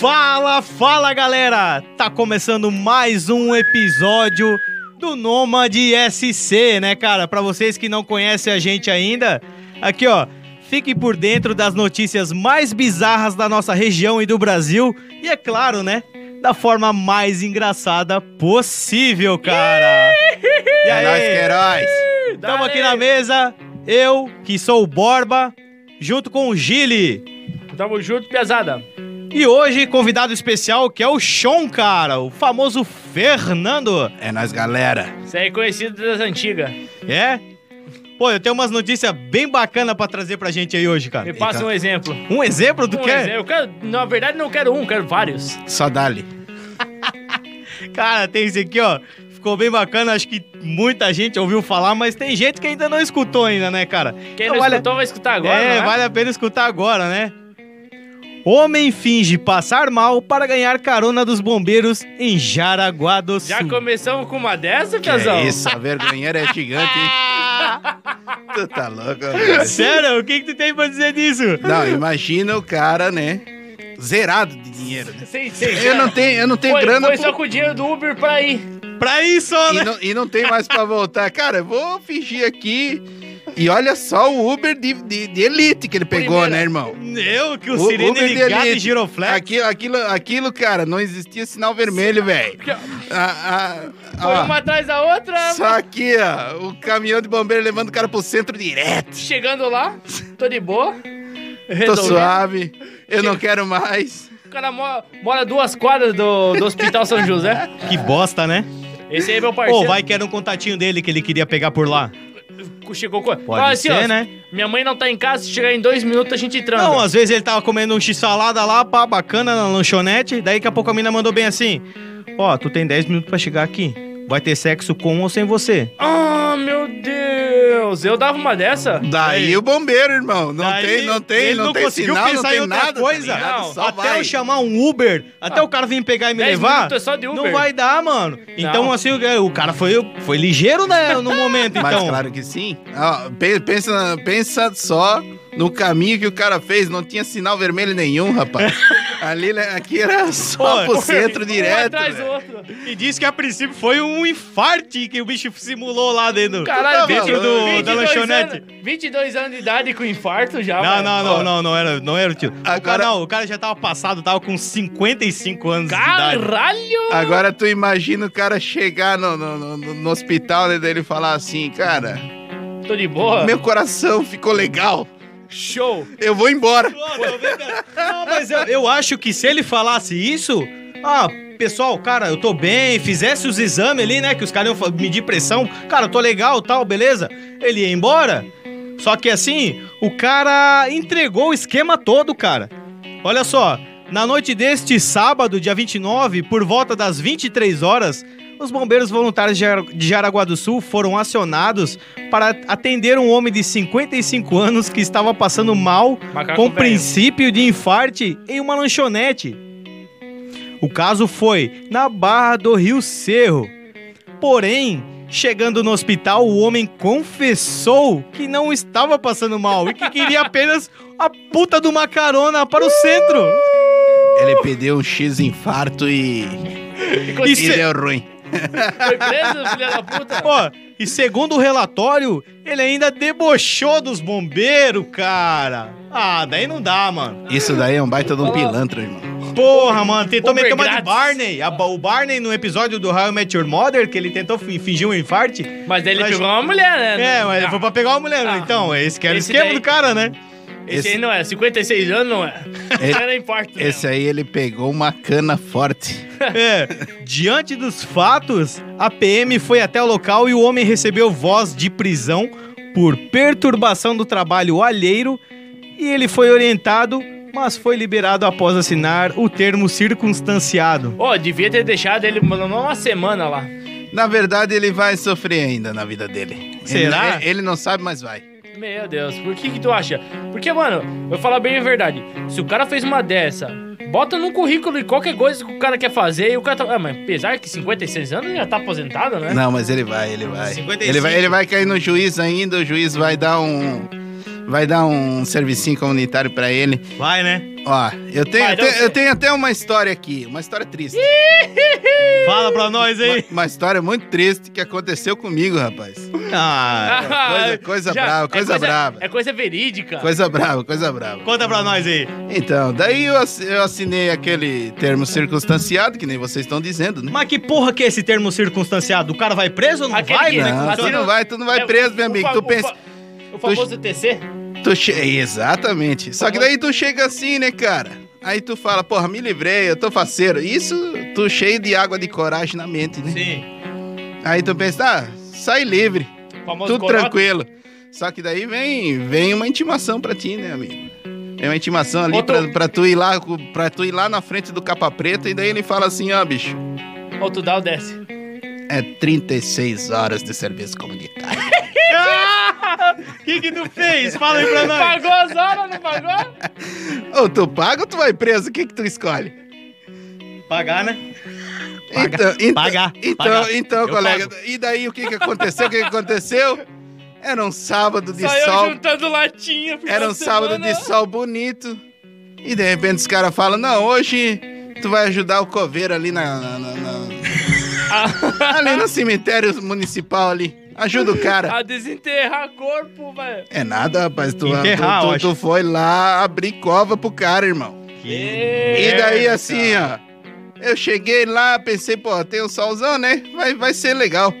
Fala, fala galera! Tá começando mais um episódio do Nômade SC, né, cara? Pra vocês que não conhecem a gente ainda, aqui ó, fique por dentro das notícias mais bizarras da nossa região e do Brasil e é claro, né, da forma mais engraçada possível, cara. E É nóis que é heróis. Estamos aqui na mesa, eu, que sou o Borba, junto com o Gili. Tamo junto, pesada. E hoje, convidado especial, que é o Sean, cara, o famoso Fernando. É nóis, galera. Você é conhecido das antigas. É? Pô, eu tenho umas notícias bem bacanas pra trazer pra gente aí hoje, Me cara. passa Eita. um exemplo. Um exemplo do um que? exemplo. Eu quero, na verdade, não quero um, quero vários. Só dali. Cara, tem esse aqui, ó. Ficou bem bacana, acho que muita gente ouviu falar, mas tem gente que ainda não escutou ainda, né, cara? Quem Então não vale- escutou vai escutar agora, é, não é? vale a pena escutar agora, né? Homem finge passar mal para ganhar carona dos bombeiros em Jaraguá do Sul. Já começamos com uma dessa, Que Piazão? é isso, a vergonheira é gigante, hein? Tu tá louco, velho. Sério? O que, que tu tem pra dizer disso? Não, imagina o cara, né? Zerado de dinheiro, né? Sim, sim. Eu não tenho, eu não tenho Foi, grana foi pro- só com o dinheiro do Uber pra ir. Pra isso, e, né? não, e não tem mais pra voltar. Cara, eu vou fingir aqui. E olha só o Uber de, de, de elite que ele pegou, Primeira. né, irmão? Eu, que o, O sirene Uber de ligado e elite. giroflex. Aquilo, aquilo, aquilo, cara, não existia sinal vermelho, velho. Ah, ah, Foi ó. uma atrás da outra. Só aqui, ó, o caminhão de bombeiro levando o cara pro centro direto. Chegando lá, tô de boa. Tô suave, eu não quero mais. O cara mora, mora duas quadras do, do Hospital São José. Que bosta, né? Esse aí é meu Pô, parceiro. vai que era um contatinho dele que ele queria pegar por lá. Chegou com... Pode assim, ser, ó, né? Minha mãe não tá em casa, se chegar em dois minutos a gente transa. Não, às vezes ele tava comendo um x-salada lá, pá, bacana na lanchonete. Daí daqui a pouco a mina mandou bem assim: Ó, tu tem 10 minutos pra chegar aqui. Vai ter sexo com ou sem você. Ah, meu Deus! Eu dava uma dessa? Daí o bombeiro, irmão, não Daí tem, não tem, ele não, não tem conseguiu sinal, não pensar tem em outra nada, coisa. tá ligado? Só até vai. eu chamar um Uber, até Ah. o cara vir pegar e me 10 levar, minutos é só de Uber. não vai dar, mano. Então, assim, o o cara foi, foi ligeiro, né, no momento, Mas então. claro que sim. Ó, pe- pensa, pensa só no caminho que o cara fez, não tinha sinal vermelho nenhum, rapaz. Ali, né, aqui era só Pô, pro centro Um direto. atrás do velho. outro. E disse que a princípio foi um infarte que o bicho simulou lá dentro. Caralho, dentro 20, do, 22 da lanchonete. Anos, 22 anos de idade com infarto já, Não, não, não, não, não era, não era o tio. O cara, Agora- não, o cara já tava passado, tava com 55 anos de idade. Caralho! Agora tu imagina o cara chegar no, no, no- no hospital né, ele falar assim, cara, Tô de boa. meu coração ficou legal, Show! eu vou embora. Não, mas eu, eu acho que se ele falasse isso, ah, pessoal, cara, eu tô bem, fizesse os exames ali, né, que os caras iam medir pressão, cara, eu tô legal, tal, beleza? Ele ia embora. Só que assim, o cara entregou o esquema todo, cara. Olha só, na noite deste sábado, dia 29, por volta das 23 horas, os bombeiros voluntários de Jara- de Jaraguá do Sul foram acionados para atender um homem de 55 anos que estava passando mal Macaco com velho. princípio de infarte em uma lanchonete. O caso foi na Barra do Rio Cerro. Porém, chegando no hospital, o homem confessou que não estava passando mal e que queria apenas a puta de uma carona para o centro. Ele pediu um X infarto e, e Isso é- deu ruim. Foi preso, filha da puta? Pô, e segundo o relatório, ele ainda debochou dos bombeiros, cara. Ah, daí não dá, mano. Isso daí é um baita de um pilantra, irmão. Porra, mano, tentou Uber meter uma de grátis. Barney. A- o Barney no episódio do How I Met Your Mother, que ele tentou fi- fingir um infarte. Mas daí ele Mas- pegou uma mulher, né? É, mas ele foi pra pegar uma mulher. Ah. Então, esse que era o Esse esquema daí- do cara, né? Esse, Esse- aí não é, 56 anos não é. Esse- Era infarto Esse mesmo. aí ele pegou uma cana forte. É. Diante dos fatos, a PM foi até o local e o homem recebeu voz de prisão por perturbação do trabalho alheiro e ele foi orientado, mas foi liberado após assinar o termo circunstanciado. Ô, devia ter deixado ele uma semana lá. Na verdade, ele vai sofrer ainda na vida dele. Será? Ele, ele não sabe, mas vai. Meu Deus, por que que tu acha? Porque, mano, eu vou falar bem a verdade. Se o cara fez uma dessa, bota no currículo e qualquer coisa que o cara quer fazer e o cara tá... Ah, mas apesar que 56 anos já tá aposentado, né? Não, mas ele vai, ele vai. 55. Ele vai, ele vai cair no juiz ainda, o juiz vai dar um vai dar um servicinho comunitário pra ele. Vai, né? Ó, eu tenho, Vai, até, não sei. eu tenho até uma história aqui, uma história triste. Fala pra nós Uma, aí. uma história muito triste que aconteceu comigo, rapaz. Ah, coisa- coisa brava, coisa brava. É coisa verídica. Coisa brava, coisa brava. conta pra nós aí. Então, daí eu eu assinei aquele termo circunstanciado, que nem vocês estão dizendo, né? Mas que porra que é esse termo circunstanciado? O cara vai preso ou não Aquele vai, que- né? Não, tu não vai, tu não vai É, preso, meu amigo. fa- Tu pensa. fa- O famoso TC? Tu che... Exatamente. Só que daí tu chega assim, né, cara? Aí tu fala, porra, me livrei, eu tô faceiro. Isso, tu cheio de água de coragem na mente, né? Sim. Aí tu pensa, ah, sai livre, famoso tudo tranquilo. Só que daí vem, vem uma intimação pra ti, né, amigo? É uma intimação ali Outro- pra, pra tu ir lá, para tu ir lá na frente do capa preta e daí ele fala assim, ó, bicho, Ou tu dá ou desce. é 36 horas de serviço comunitário. O que que tu fez? Fala aí pra nós. Pagou as horas, não pagou? ou tu paga ou tu vai preso? O que que tu escolhe? Pagar, né? Paga. Então, então, Pagar. Então, Pagar. então Eu colega, e daí o que que aconteceu? O que que aconteceu? Era um sábado de Saiu sol, juntando latinha. era um sábado semana. de sol bonito. E de repente os caras falam: "Não, hoje tu vai ajudar o coveiro ali na, na- na- na- ali no cemitério municipal ali. Ajuda o cara." A desenterrar corpo, velho. É nada, rapaz, tu, Enterrar, tu, tu, tu foi lá abrir cova pro cara, irmão. E É, daí merda, assim, ó, eu cheguei lá, pensei, pô, tem um solzão, né? Vai, vai ser legal.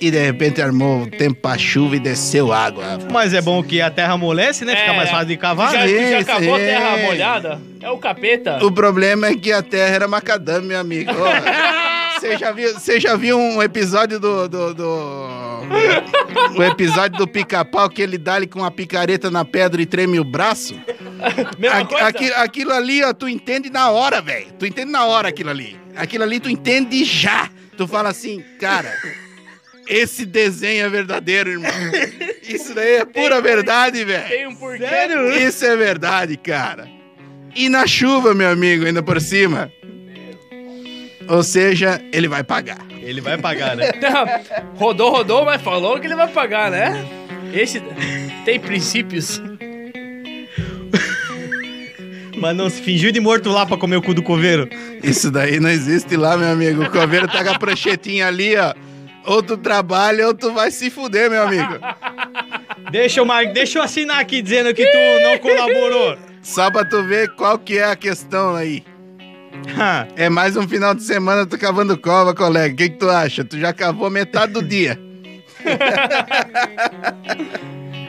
E de repente armou o tempo pra chuva e desceu água. Mas é bom que a terra amolece, né? Fica É. mais fácil de cavar. Já, né? que já acabou a é. terra molhada? É o capeta. O problema é que a terra era macadame, meu amigo. Você já viu, você já viu um episódio do. do, do... O episódio do pica-pau que ele dá ali com uma picareta na pedra e treme o braço? Mesma coisa. aqui- aquilo ali, ó, tu entende na hora, velho. Tu entende na hora aquilo ali. Aquilo ali tu entende já. Tu fala assim, cara, esse desenho é verdadeiro, irmão. Isso daí é pura verdade, velho. Tem um porquê. Sério? Isso é verdade, cara. E na chuva, meu amigo, ainda por cima. Ou seja, ele vai pagar. Ele vai pagar, né? rodou, rodou, mas falou que ele vai pagar, né? Esse tem princípios. Mas não se fingiu de morto lá pra comer o cu do coveiro. Isso daí não existe lá, meu amigo. O coveiro tá com a pranchetinha ali, ó. Ou tu trabalha ou tu vai se fuder, meu amigo. Deixa eu, mar... Deixa eu assinar aqui dizendo que tu não colaborou. Só pra tu ver qual que é a questão aí. É mais um final de semana tu cavando cova, colega. O que, que tu acha? Tu já cavou metade do dia.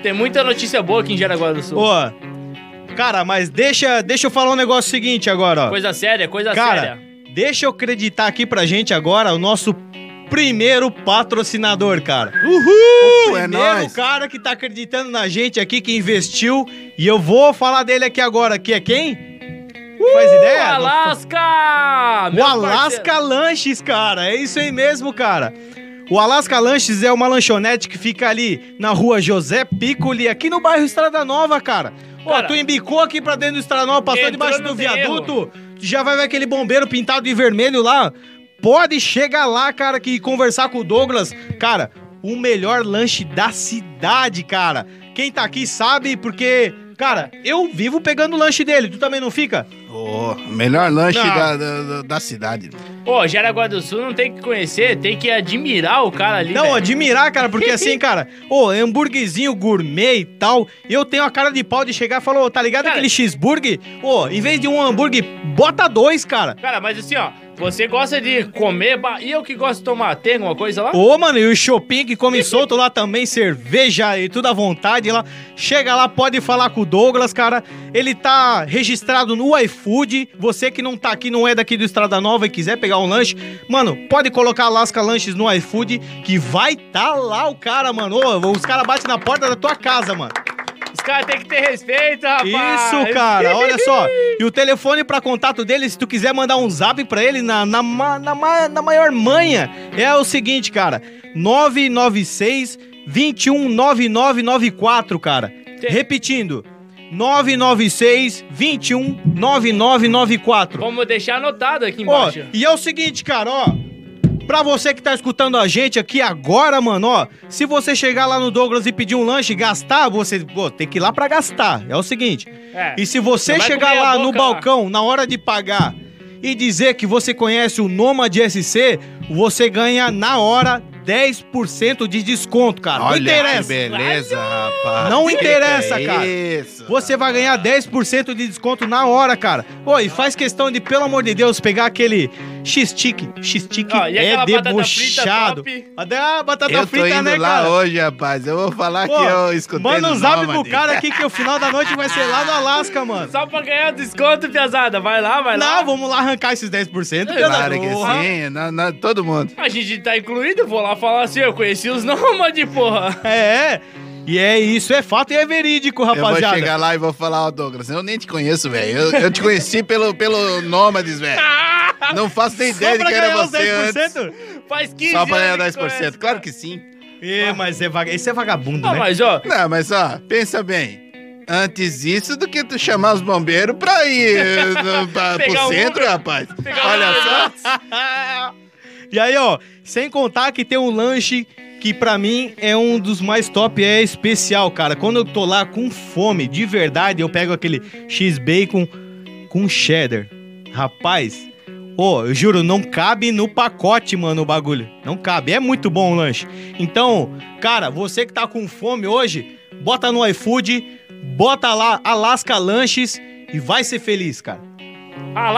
Tem muita notícia boa aqui em Jaraguá do Sul. Ô, cara, mas deixa, deixa eu falar um negócio seguinte agora, ó. Coisa séria, coisa Cara, séria. deixa eu acreditar aqui pra gente agora o nosso primeiro patrocinador, cara. Uhul! É Primeiro nóis. cara que tá acreditando na gente aqui, que investiu. E eu vou falar dele aqui agora, que é quem? Faz O ideia? Alasca! O Alasca parceiro. Lanches, cara. É isso aí mesmo, cara. O Alasca Lanches é uma lanchonete que fica ali na rua José Piccoli, aqui no bairro Estrada Nova, cara. Ó, Cara, tu embicou aqui pra dentro do Estrada Nova, passou debaixo do viaduto, tu já vai ver aquele bombeiro pintado de vermelho lá. Pode chegar lá, cara, que conversar com o Douglas. Cara, o melhor lanche da cidade, cara. Quem tá aqui sabe, porque, cara, eu vivo pegando o lanche dele. Tu também não fica? Ô, melhor lanche da, da, da cidade. Pô, Jaraguá do Sul não tem que conhecer, tem que admirar o cara ali. Não, velho. admirar, cara, porque assim, cara, ô, hambúrguerzinho gourmet e tal, eu tenho a cara de pau de chegar e falar, ô, tá ligado Cara- aquele cheeseburger? Ô, em vez de um hambúrguer, bota dois, cara. Cara, mas assim, ó, você gosta de comer, e eu que gosto de tomar, tem alguma coisa lá? Ô, mano, e o shopping que come solto lá também, cerveja e tudo à vontade lá. Chega lá, pode falar com o Douglas, cara. Ele tá registrado no iFood. Você que não tá aqui, não é daqui do Estrada Nova e quiser pegar um lanche, mano, pode colocar Alaska Lanches no iFood que vai tá lá o cara, mano. Ô, os caras batem na porta da tua casa, mano. Os caras têm que ter respeito, rapaz. Isso, cara, olha só. E o telefone pra contato dele, se tu quiser mandar um zap pra ele na, na, na, na maior manha, é o seguinte, cara. 996 219994, cara. Tem- Repetindo. 996 219994. Vamos deixar anotado aqui Ó, embaixo. e é o seguinte, cara, ó. Pra você que tá escutando a gente aqui agora, mano, ó, se você chegar lá no Douglas e pedir um lanche e gastar, você, pô, tem que ir lá pra gastar. É o seguinte. É. E se você chegar lá no balcão na hora de pagar e dizer que você conhece o Nomad SC, você ganha na hora 10% de desconto, cara. Não Olha que interessa. beleza, rapaz. Não Que interessa, que é cara. Isso. Você vai ganhar 10% de desconto na hora, cara. Pô, e faz questão de, pelo amor de Deus, pegar aquele X-Tic. X-Tic e é aquela batata debochado. frita top? Até a batata Eu tô frita, indo né, lá cara? hoje, rapaz. Eu vou falar Pô, que eu escutei Manda um zap pro cara aqui que o final da noite vai ser lá no Alasca, mano. Só pra ganhar desconto, piazada. Vai lá, vai lá. Não, vamos lá arrancar esses 10%. Claro que porra. sim. Na, na- todo mundo. A gente tá incluído, vou lá falar assim, eu conheci os nômades, porra. É, e é isso, é fato e é verídico, Eu vou rapaziada. chegar lá e vou falar, ó, Douglas, eu nem te conheço, velho. Eu, eu te conheci pelo, pelo Nômades, velho. Não faço nem ideia de pra que era você antes. 10%? Faz 15 Só pra ganhar anos que 10%. conhece, Claro que sim. É, mas é vaga... esse é vagabundo, Ah, né? mas ó, Não, mas ó, pensa bem. Antes isso do que tu chamar os bombeiros pra ir eh, no, pra, pro o centro, Uber. rapaz. Pegar Olha Uber. só. E aí, ó, sem contar que tem um lanche que pra mim é um dos mais top, é especial, cara. Quando eu tô lá com fome, de verdade, eu pego aquele X-Bacon com cheddar. Rapaz, ô, eu juro, não cabe no pacote, mano, o bagulho. Não cabe, é muito bom o lanche. Então, cara, você que tá com fome hoje, bota no iFood, bota lá Alaska Lanches e vai ser feliz, cara. lá